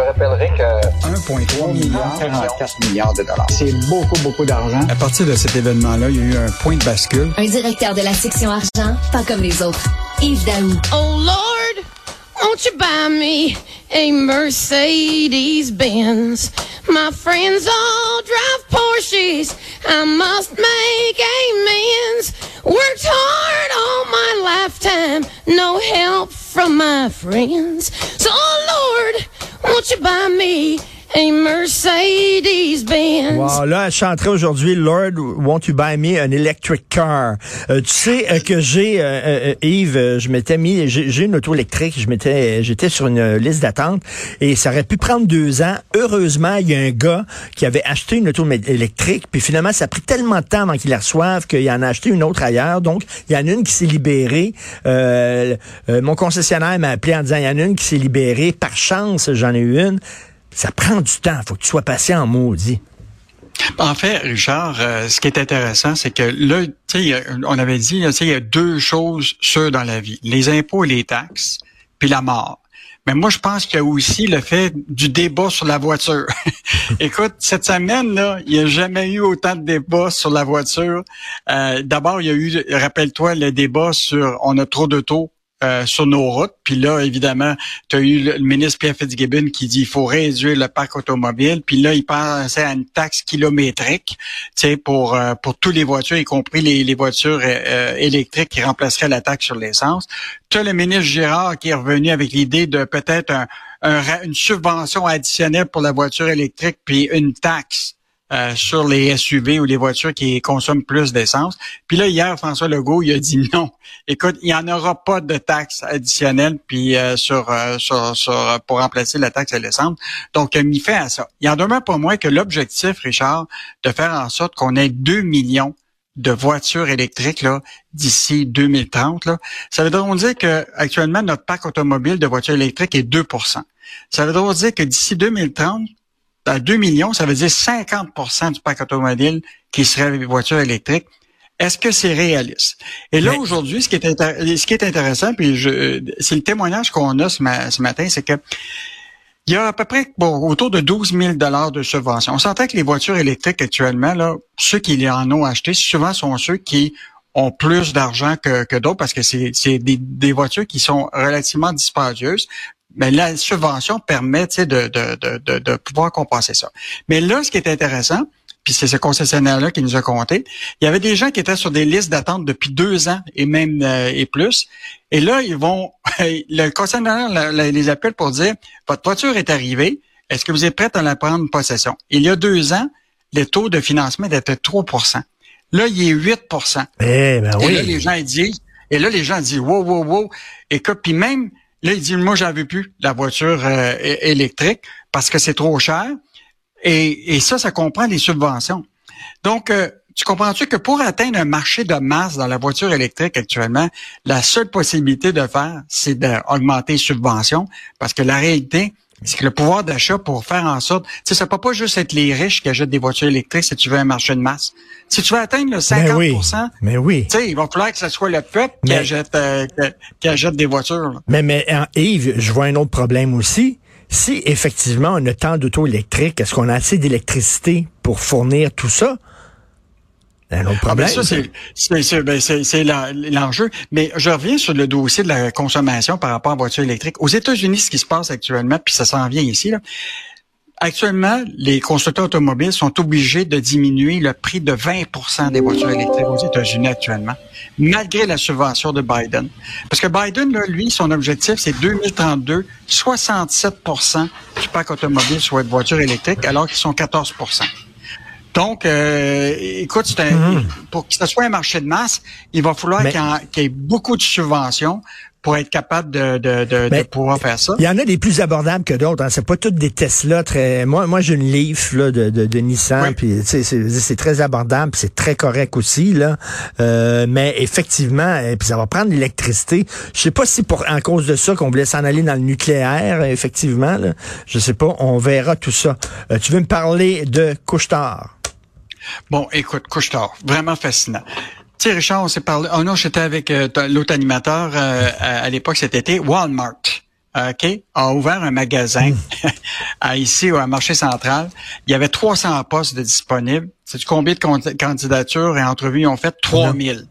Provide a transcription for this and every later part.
te rappellerai que 1,3 milliard, 44 milliards de dollars. C'est beaucoup, beaucoup d'argent. À partir de cet événement-là, il y a eu un point de bascule. Un directeur de la section argent, pas comme les autres. Yves Daou. Oh Lord, won't you buy me a Mercedes Benz? My friends all drive Porsches. I must make amends. Worked hard all my lifetime. No help from my friends. So, oh Lord, won't you buy me a Mercedes-Benz. Wow, là, elle chanterait aujourd'hui Lord, won't you buy me an electric car? Euh, tu sais euh, que j'ai, euh, euh Yves, je m'étais mis, j'ai une auto électrique, je m'étais, j'étais sur une liste d'attente et ça aurait pu prendre deux ans. Heureusement, il y a un gars qui avait acheté une auto électrique, puis finalement, ça a pris tellement de temps avant qu'il la reçoive qu'il en a acheté une autre ailleurs. Donc, il y en a une qui s'est libérée. mon concessionnaire m'a appelé en disant, il y en a une qui s'est libérée. Par chance, j'en ai une. Ça prend du temps. faut que tu sois patient, maudit. En fait, Richard, euh, ce qui est intéressant, c'est que là, on avait dit, il y a deux choses sûres dans la vie les impôts et les taxes, puis la mort. Mais moi, je pense qu'il y a aussi le fait du débat sur la voiture. Écoute, cette semaine, là, il n'y a jamais eu autant de débats sur la voiture. Euh, d'abord, il y a eu, rappelle-toi, le débat sur on a trop d'autos euh, sur nos routes. Puis là, évidemment, tu as eu le ministre Pierre Fitzgibbon qui dit qu'il faut réduire le parc automobile. Puis là, il pensait à une taxe kilométrique, pour euh, pour toutes les voitures, y compris les, les voitures euh, électriques qui remplaceraient la taxe sur l'essence. Tu as le ministre Gérard qui est revenu avec l'idée de peut-être un, une subvention additionnelle pour la voiture électrique puis une taxe euh, sur les SUV ou les voitures qui consomment plus d'essence. Puis là, hier, François Legault, il a dit non. Écoute, il n'y en aura pas de taxe additionnelle puis euh, sur, euh, pour remplacer la taxe à l'essence. Donc, il mis fait à ça. Il en demeure pour moi que l'objectif, Richard, de faire en sorte qu'on ait 2 millions de voitures électriques là d'ici 2030 là, ça veut donc dire que actuellement notre parc automobile de voitures électriques est 2% Ça veut dire que d'ici 2030, à 2 millions, ça veut dire 50% du parc automobile qui serait des voitures électriques. Est-ce que c'est réaliste? Et là, aujourd'hui, ce, qui est ce qui est intéressant, puis c'est le témoignage qu'on a ce, matin, c'est que il y a à peu près bon, autour de 12 000 dollars de subventions. On s'entend que les voitures électriques actuellement, là, ceux qui en ont acheté, souvent sont ceux qui ont plus d'argent que, que d'autres parce que c'est des, des voitures qui sont relativement dispendieuses mais la subvention permet de, de, de, de, pouvoir compenser ça. Mais là, ce qui est intéressant, puis c'est ce concessionnaire-là qui nous a compté, il y avait des gens qui étaient sur des listes d'attente depuis deux ans et même euh, et plus. Et là, ils vont, le concessionnaire les appelle pour dire, votre voiture est arrivée, est-ce que vous êtes prête à la prendre possession? Il y a deux ans, le taux de financement était 3 Là, il est 8 eh ben oui. Et là, les gens disent, et là, les gens disent, wow, wow, wow. Et que, puis même, Là, il dit, moi, j'en veux plus la voiture euh, électrique parce que c'est trop cher. Et, et, ça, ça comprend les subventions. Donc, euh, tu comprends-tu que pour atteindre un marché de masse dans la voiture électrique actuellement, la seule possibilité de faire, c'est d'augmenter les subventions parce que la réalité, c'est que le pouvoir d'achat pour faire en sorte, tu sais, ça peut pas juste être les riches qui achètent des voitures électriques si tu veux un marché de masse. Si tu veux atteindre le 50 mais oui, tu sais, il va falloir que ce soit le peuple qui, achète, euh, qui, achète des voitures. Mais, mais Yves, je vois un autre problème aussi. Si effectivement on a tant d'auto électriques, est-ce qu'on a assez d'électricité pour fournir tout ça? Un autre problème. Ah ben ça, ben, c'est l'enjeu. Mais je reviens sur le dossier de la consommation par rapport à la voiture électrique. Aux États-Unis, ce qui se passe actuellement, puis ça s'en vient ici, là, Actuellement, les constructeurs automobiles sont obligés de diminuer le prix de 20% des voitures électriques aux États-Unis actuellement, malgré la subvention de Biden. Parce que Biden, là, lui, son objectif, c'est 2032, 67% du parc automobile soit de voitures électriques, alors qu'ils sont 14 donc, euh, écoute, mhm. pour que ce soit un marché de masse, il va falloir qu'il y, ait beaucoup de subventions pour être capable de, de, de, pouvoir faire ça. Il y en a des plus abordables que d'autres. Hein. C'est pas toutes des Tesla très. Moi, moi, j'ai une Leaf là, de, de, Nissan, puis c'est très abordable, c'est très correct aussi là. Euh, mais effectivement, et puis ça va prendre l'électricité. Je sais pas si pour en cause de ça qu'on voulait s'en aller dans le nucléaire. Effectivement, là. je sais pas. On verra tout ça. Euh, tu veux me parler de Couchetard? Bon, écoute, couche-tard, vraiment fascinant. Tu sais, Richard, on s'est parlé. Oh non, j'étais avec euh, l'autre animateur euh, à, l'époque cet été, Walmart. OK, a ouvert un magasin à, ici au marché central. Il y avait 300 postes de disponibles. C'est combien de candidatures et entrevues ils ont fait? 3000.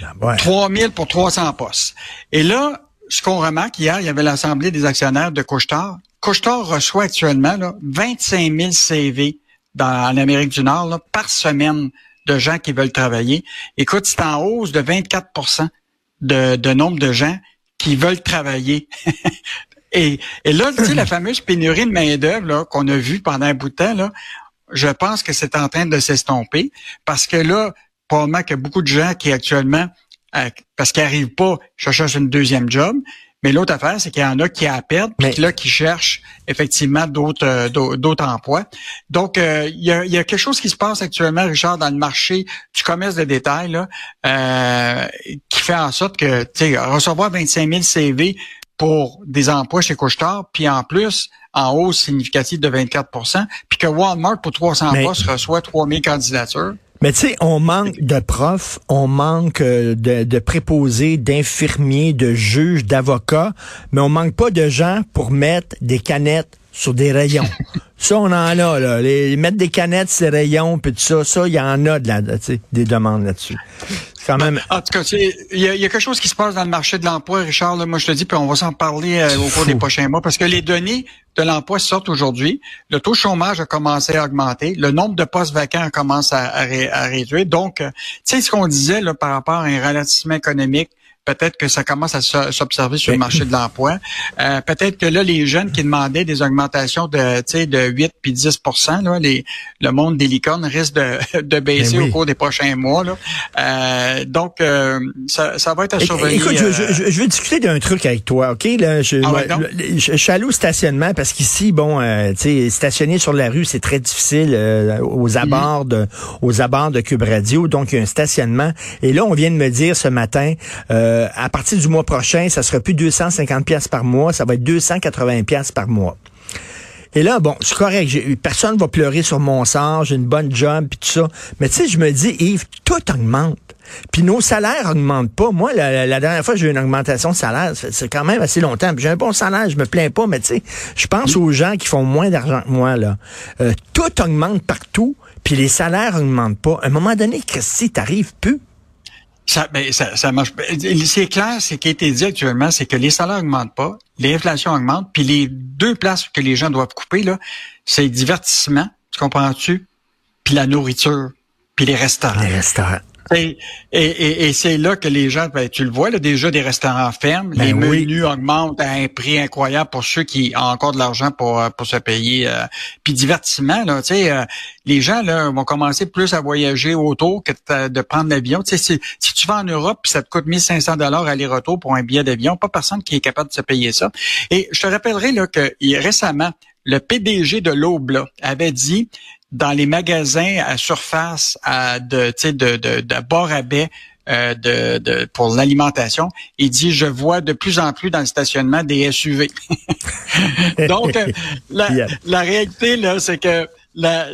Ben ouais. 3000 pour 300 postes. Et là, ce qu'on remarque, hier, il y avait l'Assemblée des actionnaires de Couchetard. Couchetard reçoit actuellement là, 25 000 CV en Amérique du Nord là, par semaine de gens qui veulent travailler. Écoute, c'est en hausse de 24 de, de nombre de gens qui veulent travailler. et, et là, tu sais, la fameuse pénurie de main-d'œuvre qu'on a vue pendant un bout de temps, là, je pense que c'est en train de s'estomper parce que là, probablement qu'il y a beaucoup de gens qui actuellement, euh, parce qu'ils n'arrivent pas, cherchent une deuxième job, mais l'autre affaire, c'est qu'il y en a qui a à perdre, puis là qui cherchent effectivement d'autres euh, d'autres emplois. Donc, euh, il, y a, y, a, quelque chose qui se passe actuellement, Richard, dans le marché du commerce de détail, là, euh, qui fait en sorte que, tu sais, recevoir 25 000 CV pour des emplois chez Couchetard, puis en plus, en hausse significative de 24% puis que Walmart, pour 300 postes, reçoit 3 000 candidatures. Mais tu sais, on manque de profs, on manque euh, de, de préposés, d'infirmiers, de juges, d'avocats, mais on manque pas de gens pour mettre des canettes sur des rayons. ça, on en a, là. Les, mettre des canettes sur des rayons, puis tout ça, ça, il y en a de la, des demandes là-dessus. Quand même... En tout cas, il y, a, quelque chose qui se passe dans le marché de l'emploi, Richard. Là, moi, je te dis, puis on va s'en parler euh, au cours des prochains mois, parce que les données de l'emploi sortent aujourd'hui. Le taux de chômage a commencé à augmenter. Le nombre de postes vacants commence à, à, à réduire. Donc, euh, tu sais ce qu'on disait là, par rapport à un ralentissement économique peut-être que ça commence à s'observer sur le marché de l'emploi. Euh, peut-être que là, les jeunes qui demandaient des augmentations de, de 8 puis 10 là, les, le monde des licornes risque de, de baisser au cours des prochains mois. Là. Euh, donc, euh, ça, ça, va être à surveiller. Écoute, je, je, je, veux discuter d'un truc avec toi, OK? Là, je, ah je, suis allé au stationnement parce qu'ici, bon, tu sais, stationner sur la rue, c'est très difficile aux mm-hmm. abords de, aux abords de Cube Radio. Donc, il y a un stationnement. Et là, on vient de me dire ce matin... Euh, euh, à partir du mois prochain, ça sera plus 250 pièces par mois, ça va être 280 pièces par mois. Et là, bon, c'est correct, personne va pleurer sur mon sort, j'ai une bonne job, puis tout ça. Mais tu sais, je me dis, Yves, tout augmente. Puis nos salaires augmentent pas. Moi, la, dernière fois j'ai eu une augmentation de salaire, c'est quand même assez longtemps. J'ai un bon salaire, je me plains pas, mais tu sais, je pense aux gens qui font moins d'argent que moi. là. Euh, tout augmente partout, puis les salaires augmentent pas. À un moment donné, Christy, t'arrives plus. Ça, ben, ça, ça marche. C'est clair, ce qui a été dit actuellement, c'est que les salaires augmentent pas, l'inflation augmente, puis les deux places que les gens doivent couper, là, c'est le divertissement, tu comprends-tu? Puis la nourriture, puis les restaurants. Les restaurants. Et, et, et, c'est là que les gens, ben, tu le vois, là, déjà des restaurants ferment, ben les menus augmentent à un prix incroyable pour ceux qui ont encore de l'argent pour, euh, pour se payer. Euh, puis divertissement, là, tu sais, euh, les gens là, vont commencer plus à voyager autour que de, prendre l'avion. Tu sais, si, tu vas en Europe, puis ça te coûte 1500 dollars aller-retour pour un billet d'avion, pas personne qui est capable de se payer ça. Et je te rappellerai là que récemment, le PDG de l'Aube avait dit dans les magasins à surface à de, de, de, de bord à baie euh, de, de, pour l'alimentation. Il dit, je vois de plus en plus dans le stationnement des SUV. Donc, euh, la, la réalité, là, c'est que la,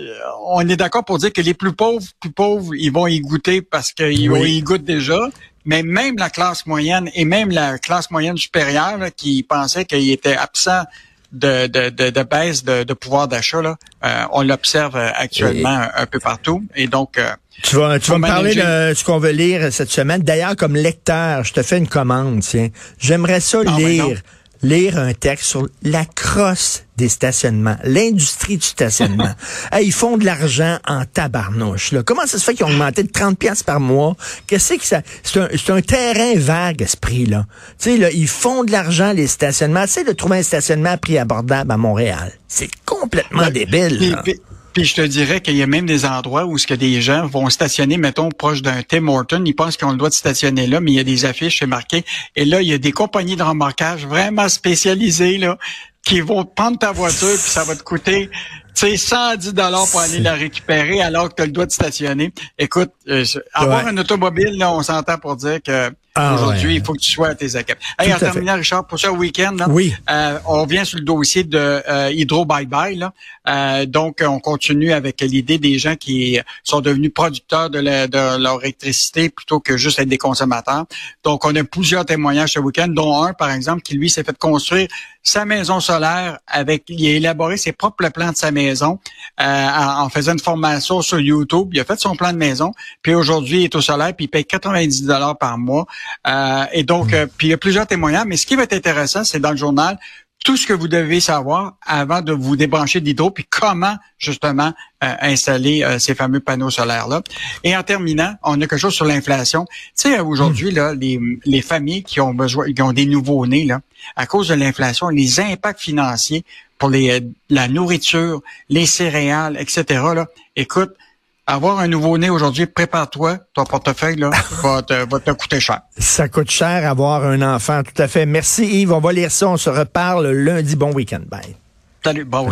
on est d'accord pour dire que les plus pauvres, plus pauvres, ils vont y goûter parce qu'ils y goûtent déjà. Mais même la classe moyenne et même la classe moyenne supérieure qui pensait qu'il était absent de, de, de, de baisse de, de pouvoir d'achat, euh, on l'observe euh, actuellement un peu partout. Et donc, euh, tu vas, tu vas me parler de ce qu'on veut lire cette semaine. D'ailleurs, comme lecteur, je te fais une commande, tiens. J'aimerais ça ah, lire lire un texte sur la crosse des stationnements, l'industrie du stationnement. ils font de l'argent en tabarnouche. Là. Comment ça se fait qu'ils ont augmenté de 30 pièces par mois? Qu'est-ce que ça... C'est un, c'est un terrain vague, ce prix-là. Tu sais, là, ils font de l'argent, les stationnements. Tu sais, de trouver un stationnement à prix abordable à Montréal. C'est complètement débile. Puis je te dirais qu'il y a même des endroits où ce que des gens vont stationner, mettons, proche d'un Tim Horton, ils pensent qu'on le doit de stationner là, mais il y a des affiches, c'est marqué. Et là, il y a des compagnies de remorquage vraiment spécialisées, là, qui vont prendre ta voiture, puis ça va te coûter tu sais, 110 dollars pour aller la récupérer alors que tu as le droit de stationner. Écoute, euh, avoir un automobile, là, on s'entend pour dire que Ah, Aujourd'hui, il faut que tu sois à tes équipes. Hey, en terminant, Richard, pour ce week-end, oui. Euh, on vient sur le dossier de euh, Hydro Bye Bye. Là. Euh, donc, on continue avec l'idée des gens qui sont devenus producteurs de, leur électricité plutôt que juste être des consommateurs. Donc, on a plusieurs témoignages ce week-end, dont un, par exemple, qui, lui, s'est fait construire sa maison solaire avec, il a élaboré ses propres plans de sa maison euh, en, faisant une formation sur YouTube. Il a fait son plan de maison, puis aujourd'hui, il est au solaire, puis il paye 90 dollars par mois. Euh, et donc, euh, puis il y a plusieurs témoignages, mais ce qui va être intéressant, c'est dans le journal, tout ce que vous devez savoir avant de vous débrancher d'hydro, puis comment justement euh, installer euh, ces fameux panneaux solaires là. Et en terminant, on a quelque chose sur l'inflation. Tu sais, aujourd'hui hmm. là, les, les familles qui ont besoin, qui ont des nouveaux nés là, à cause de l'inflation, les impacts financiers pour les euh, la nourriture, les céréales, etc. Là, écoute, avoir un nouveau-né aujourd'hui, prépare-toi, ton portefeuille là, va, te, va te coûter cher. Ça coûte cher avoir un enfant, tout à fait. Merci Yves, on va lire ça, on se reparle lundi. Bon week-end. Bye. Salut, bon week